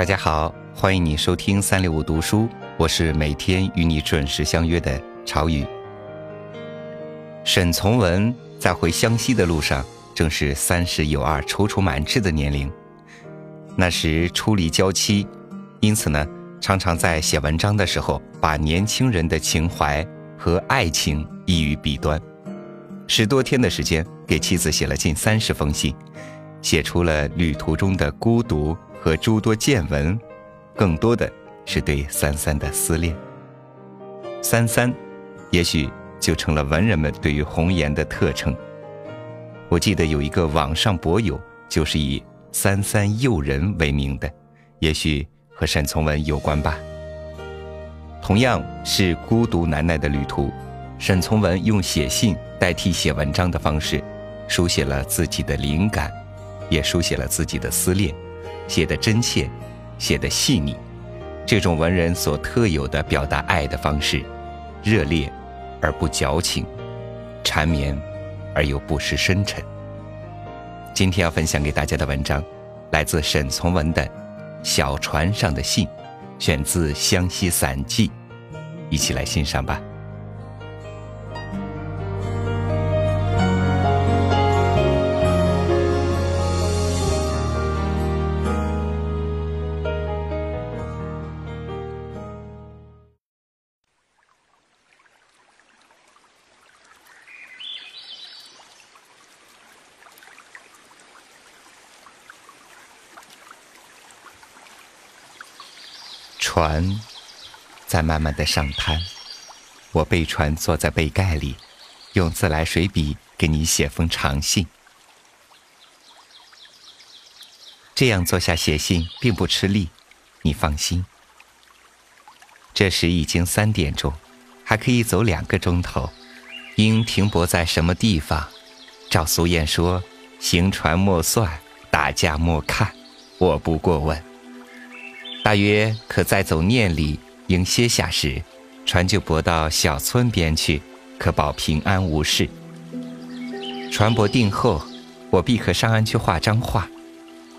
大家好，欢迎你收听三六五读书，我是每天与你准时相约的朝雨。沈从文在回湘西的路上，正是三十有二、踌躇满志的年龄。那时初离娇妻，因此呢，常常在写文章的时候，把年轻人的情怀和爱情溢于笔端。十多天的时间，给妻子写了近三十封信，写出了旅途中的孤独和诸多见闻，更多的是对三三的思念。三三，也许就成了文人们对于红颜的特称。我记得有一个网上博友，就是以“三三诱人”为名的，也许和沈从文有关吧。同样是孤独难耐的旅途。沈从文用写信代替写文章的方式，书写了自己的灵感，也书写了自己的思念，写得真切，写得细腻。这种文人所特有的表达爱的方式，热烈而不矫情，缠绵而又不失深沉。今天要分享给大家的文章，来自沈从文的《小船上的信》，选自《湘西散记》，一起来欣赏吧。船在慢慢的上滩，我背船坐在背盖里，用自来水笔给你写封长信。这样坐下写信并不吃力，你放心。这时已经三点钟，还可以走两个钟头。应停泊在什么地方？照俗谚说：“行船莫算，打架莫看。”我不过问。大约可再走念里，应歇下时，船就泊到小村边去，可保平安无事。船舶定后，我必可上岸去画张画。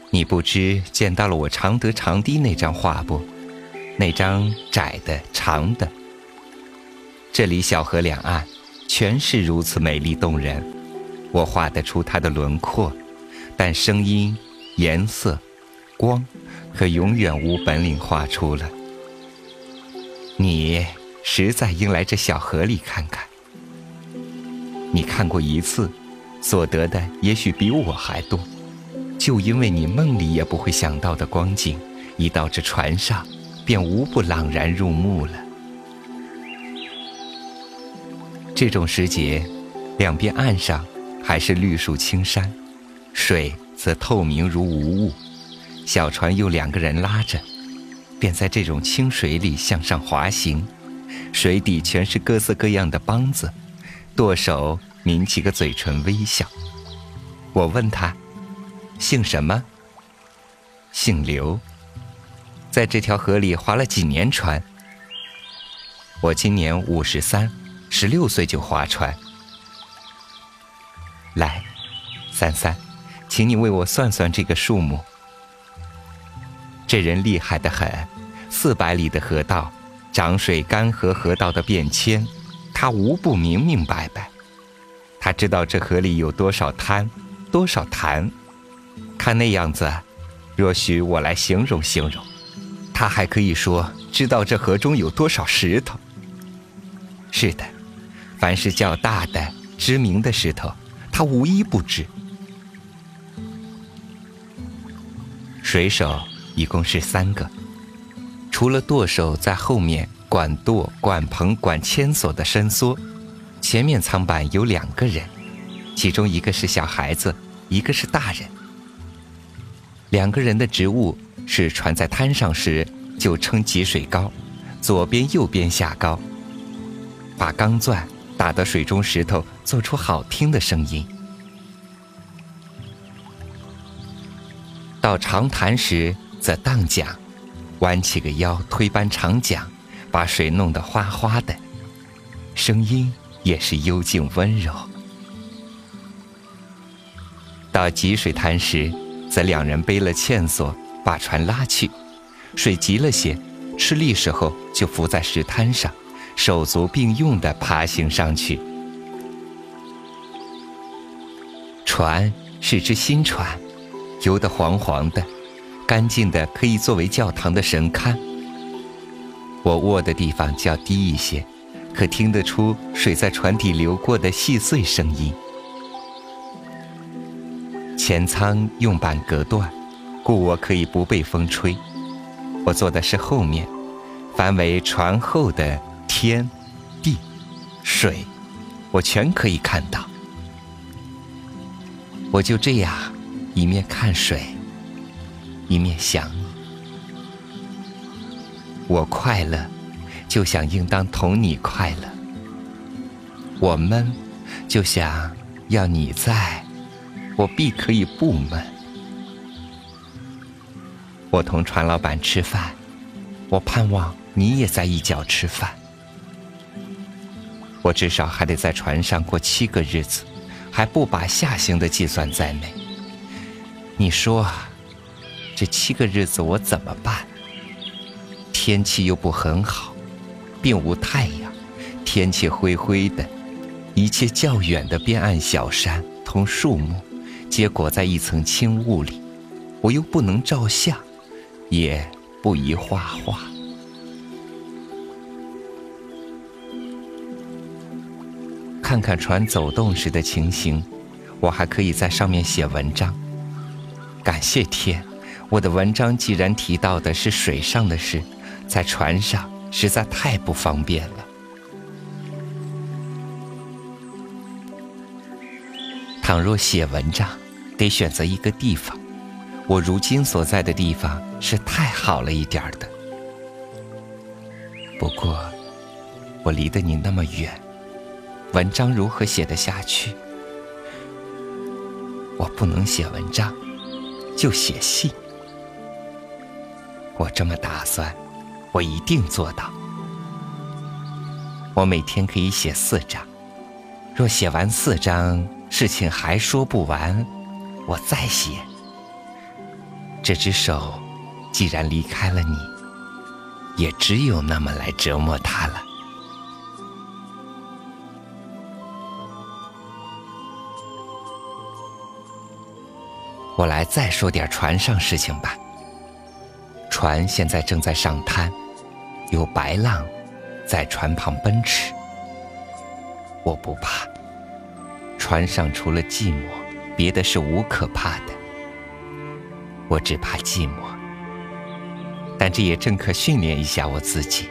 你不知见到了我常得长堤那张画不？那张窄的、长的。这里小河两岸，全是如此美丽动人。我画得出它的轮廓，但声音、颜色、光。可永远无本领画出了。你实在应来这小河里看看。你看过一次，所得的也许比我还多。就因为你梦里也不会想到的光景，一到这船上，便无不朗然入目了。这种时节，两边岸上还是绿树青山，水则透明如无物。小船由两个人拉着，便在这种清水里向上滑行，水底全是各色各样的梆子，舵手抿起个嘴唇微笑。我问他，姓什么？姓刘，在这条河里划了几年船？我今年五十三，十六岁就划船。来，三三，请你为我算算这个数目。这人厉害的很，四百里的河道，涨水干涸河道的变迁，他无不明明白白。他知道这河里有多少滩，多少潭。看那样子，若许我来形容形容，他还可以说知道这河中有多少石头。是的，凡是较大的、知名的石头，他无一不知。水手。一共是三个，除了舵手在后面管舵、管棚、管牵索的伸缩，前面舱板有两个人，其中一个是小孩子，一个是大人。两个人的职务是船在滩上时就撑起水高，左边右边下高，把钢钻打到水中石头做出好听的声音。到长潭时。则荡桨，弯起个腰推扳长桨，把水弄得哗哗的，声音也是幽静温柔。到急水滩时，则两人背了纤索，把船拉去，水急了些，吃力时候就浮在石滩上，手足并用地爬行上去。船是只新船，游得黄黄的，干净的可以作为教堂的神龛。我卧的地方较低一些，可听得出水在船底流过的细碎声音。前舱用板隔断，故我可以不被风吹。我坐的是后面，凡为船后的天、地、水，我全可以看到。我就这样，一面看水，一面想你。我快乐，就想应当同你快乐；我闷，就想要你在，我必可以不闷。我同船老板吃饭，我盼望你也在一角吃饭。我至少还得在船上过七个日子。还不把下行的计算在内。你说，这七个日子我怎么办？天气又不很好，并无太阳，天气灰灰的，一切较远的边岸小山同树木，皆裹在一层轻雾里。我又不能照相，也不宜画画。看看船走动时的情形，我还可以在上面写文章。感谢天，我的文章既然提到的是水上的事，在船上实在太不方便了。倘若写文章，得选择一个地方，我如今所在的地方是太好了一点儿的。不过，我离得你那么远。文章如何写得下去？我不能写文章，就写信。我这么打算，我一定做到。我每天可以写四章，若写完四章，事情还说不完，我再写。这只手既然离开了你，也只有那么来折磨它了。我来再说点船上事情吧。船现在正在上滩，有白浪在船旁奔驰。我不怕，船上除了寂寞，别的是无可怕的。我只怕寂寞，但这也正可训练一下我自己。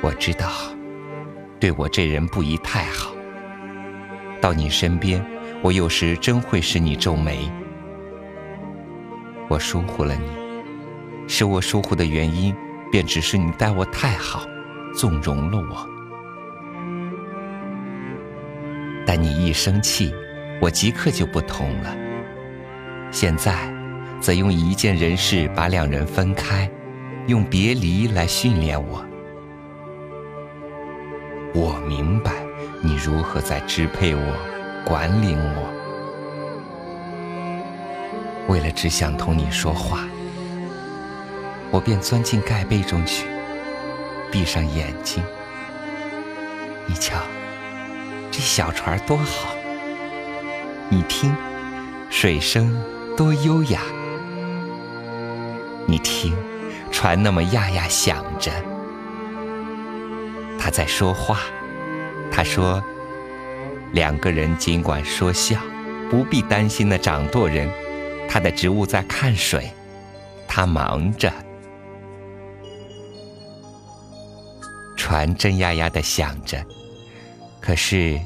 我知道，对我这人不宜太好。到你身边。我有时真会使你皱眉，我疏忽了你，使我疏忽的原因，便只是你待我太好，纵容了我。但你一生气，我即刻就不同了。现在，则用一件人事把两人分开，用别离来训练我。我明白你如何在支配我。管理我，为了只想同你说话，我便钻进盖被中去，闭上眼睛。你瞧，这小船多好！你听，水声多优雅。你听，船那么呀呀响着，他在说话。他说。两个人尽管说笑，不必担心那掌舵人，他的职务在看水，他忙着。船真呀呀的响着，可是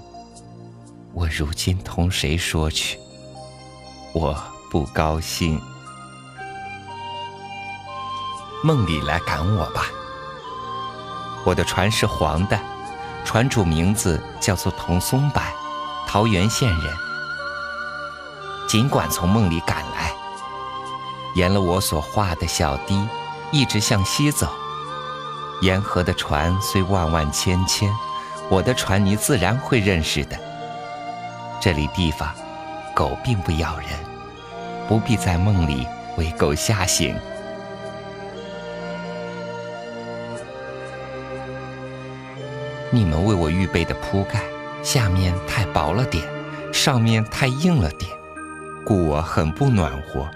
我如今同谁说去？我不高兴。梦里来赶我吧，我的船是黄的。船主名字叫做童松柏，桃源县人。尽管从梦里赶来，沿了我所画的小堤，一直向西走。沿河的船虽万万千千我的船你自然会认识的。这里地方狗并不咬人不必在梦里为狗吓醒。你们为我预备的铺盖下面太薄了点上面太硬了点故我很不暖和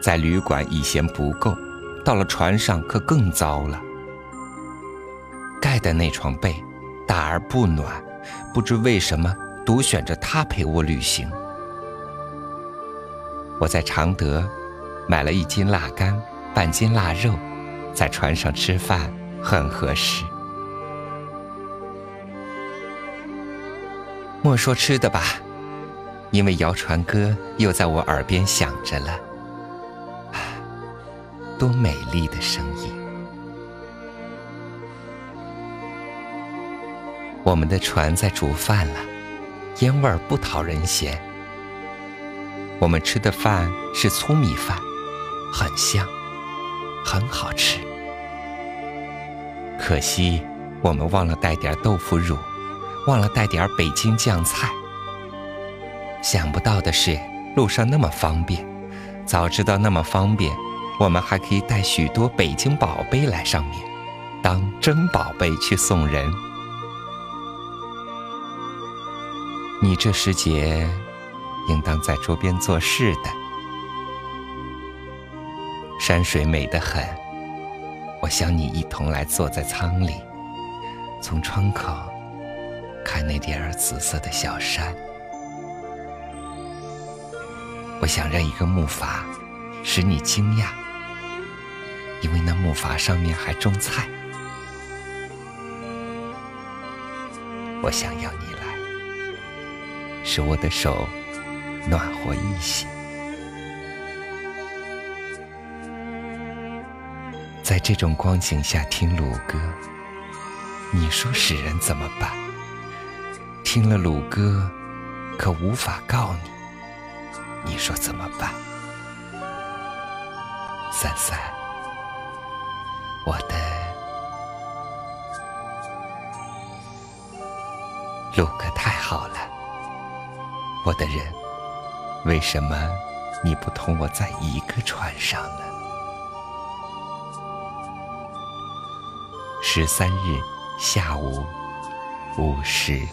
在旅馆已嫌不够到了船上可更糟了。盖的那床被大而不暖，不知为什么独选着它陪我旅行。我在常德买了一斤腊肝，半斤腊肉，在船上吃饭很合适。莫说吃的吧，因为谣传歌又在我耳边响着了。啊多美丽的声音！我们的船在煮饭了，烟味儿不讨人嫌。我们吃的饭是粗米饭，很香，很好吃。可惜我们忘了带点豆腐乳，忘了带点北京酱菜。想不到的是，路上那么方便，早知道那么方便。我们还可以带许多北京宝贝来上面，当真宝贝去送人。你这时节，应当在桌边做事的。山水美得很，我想你一同来坐在舱里，从窗口看那点儿紫色的小山。我想让一个木筏使你惊讶。因为那木筏上面还种菜，我想要你，使我的手暖和一些。在这种光景下听鲁歌，你说使人怎么办？听了鲁歌，可无法告你，你说怎么办？三三。我的路可太好了，我的人，为什么你不同我在一个船上呢？十三日下午五时。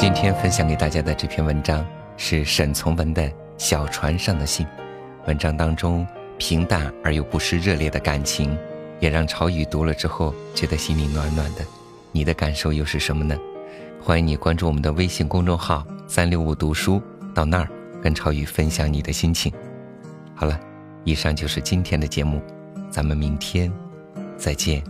今天分享给大家的这篇文章是沈从文的《小船上的信》。文章当中平淡而又不失热烈的感情，也让朝雨读了之后觉得心里暖暖的。你的感受又是什么呢？欢迎你关注我们的微信公众号“三六五读书”，到那儿跟朝雨分享你的心情。好了，以上就是今天的节目，咱们明天再见。